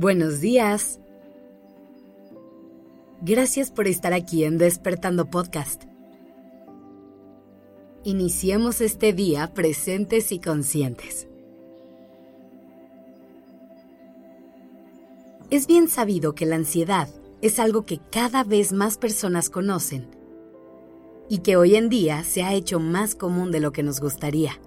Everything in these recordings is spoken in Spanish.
Buenos días. Gracias por estar aquí en Despertando Podcast. Iniciemos este día presentes y conscientes. Es bien sabido que la ansiedad es algo que cada vez más personas conocen y que hoy en día se ha hecho más común de lo que nos gustaría.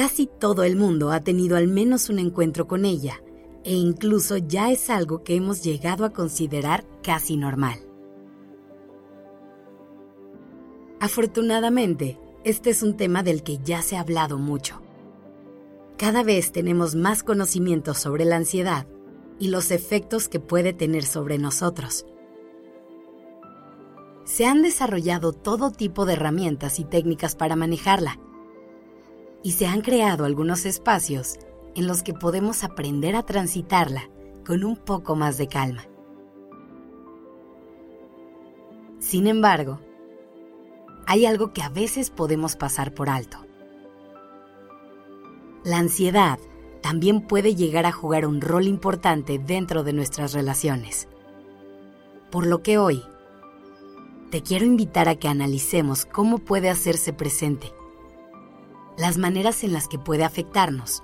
Casi todo el mundo ha tenido al menos un encuentro con ella e incluso ya es algo que hemos llegado a considerar casi normal. Afortunadamente, este es un tema del que ya se ha hablado mucho. Cada vez tenemos más conocimiento sobre la ansiedad y los efectos que puede tener sobre nosotros. Se han desarrollado todo tipo de herramientas y técnicas para manejarla y se han creado algunos espacios en los que podemos aprender a transitarla con un poco más de calma. Sin embargo, hay algo que a veces podemos pasar por alto. La ansiedad también puede llegar a jugar un rol importante dentro de nuestras relaciones. Por lo que hoy, te quiero invitar a que analicemos cómo puede hacerse presente las maneras en las que puede afectarnos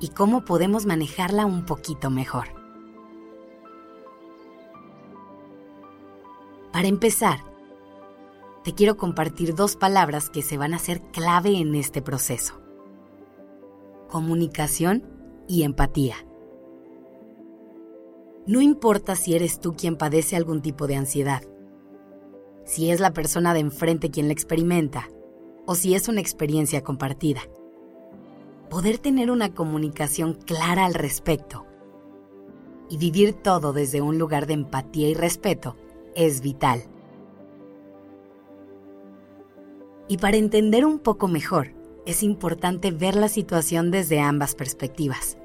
y cómo podemos manejarla un poquito mejor. Para empezar, te quiero compartir dos palabras que se van a ser clave en este proceso. Comunicación y empatía. No importa si eres tú quien padece algún tipo de ansiedad, si es la persona de enfrente quien la experimenta, o si es una experiencia compartida. Poder tener una comunicación clara al respecto y vivir todo desde un lugar de empatía y respeto es vital. Y para entender un poco mejor, es importante ver la situación desde ambas perspectivas.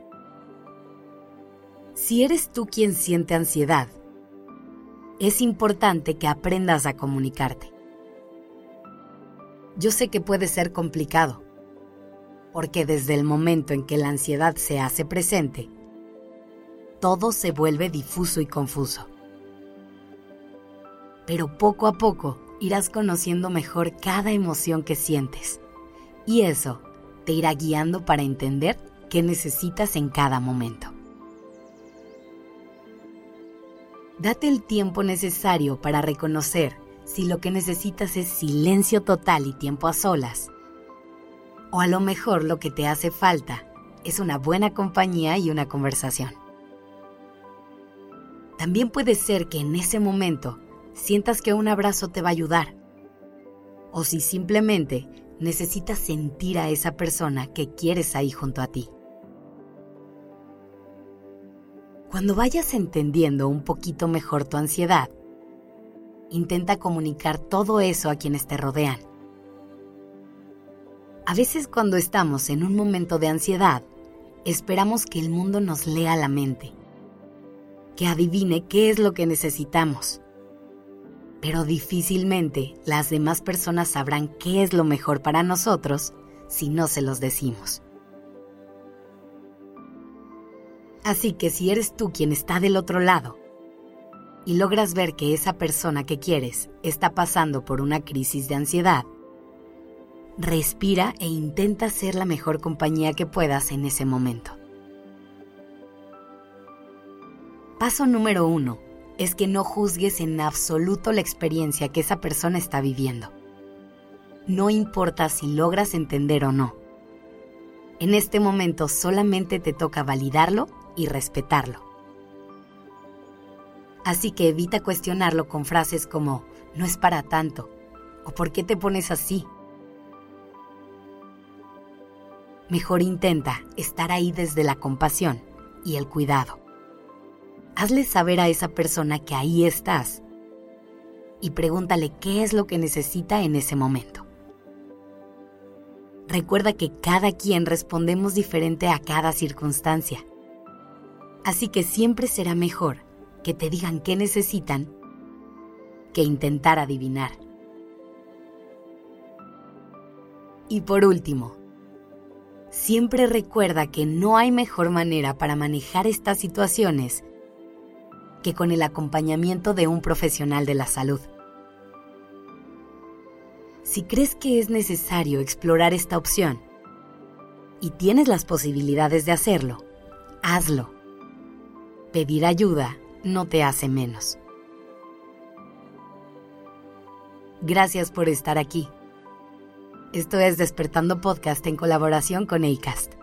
Si eres tú quien siente ansiedad, es importante que aprendas a comunicarte. Yo sé que puede ser complicado, porque desde el momento en que la ansiedad se hace presente, todo se vuelve difuso y confuso. Pero poco a poco irás conociendo mejor cada emoción que sientes, y eso te irá guiando para entender qué necesitas en cada momento. Date el tiempo necesario para reconocer si lo que necesitas es silencio total y tiempo a solas. O a lo mejor lo que te hace falta es una buena compañía y una conversación. También puede ser que en ese momento sientas que un abrazo te va a ayudar. O si simplemente necesitas sentir a esa persona que quieres ahí junto a ti. Cuando vayas entendiendo un poquito mejor tu ansiedad, intenta comunicar todo eso a quienes te rodean. A veces cuando estamos en un momento de ansiedad, esperamos que el mundo nos lea la mente, que adivine qué es lo que necesitamos. Pero difícilmente las demás personas sabrán qué es lo mejor para nosotros si no se los decimos. Así que si eres tú quien está del otro lado, y logras ver que esa persona que quieres está pasando por una crisis de ansiedad, respira e intenta ser la mejor compañía que puedas en ese momento. Paso número uno es que no juzgues en absoluto la experiencia que esa persona está viviendo. No importa si logras entender o no. En este momento solamente te toca validarlo y respetarlo. Así que evita cuestionarlo con frases como, no es para tanto, o ¿por qué te pones así? Mejor intenta estar ahí desde la compasión y el cuidado. Hazle saber a esa persona que ahí estás y pregúntale qué es lo que necesita en ese momento. Recuerda que cada quien respondemos diferente a cada circunstancia. Así que siempre será mejor que te digan qué necesitan que intentar adivinar. Y por último, siempre recuerda que no hay mejor manera para manejar estas situaciones que con el acompañamiento de un profesional de la salud. Si crees que es necesario explorar esta opción y tienes las posibilidades de hacerlo, hazlo. Pedir ayuda no te hace menos. Gracias por estar aquí. Esto es Despertando Podcast en colaboración con ACAST.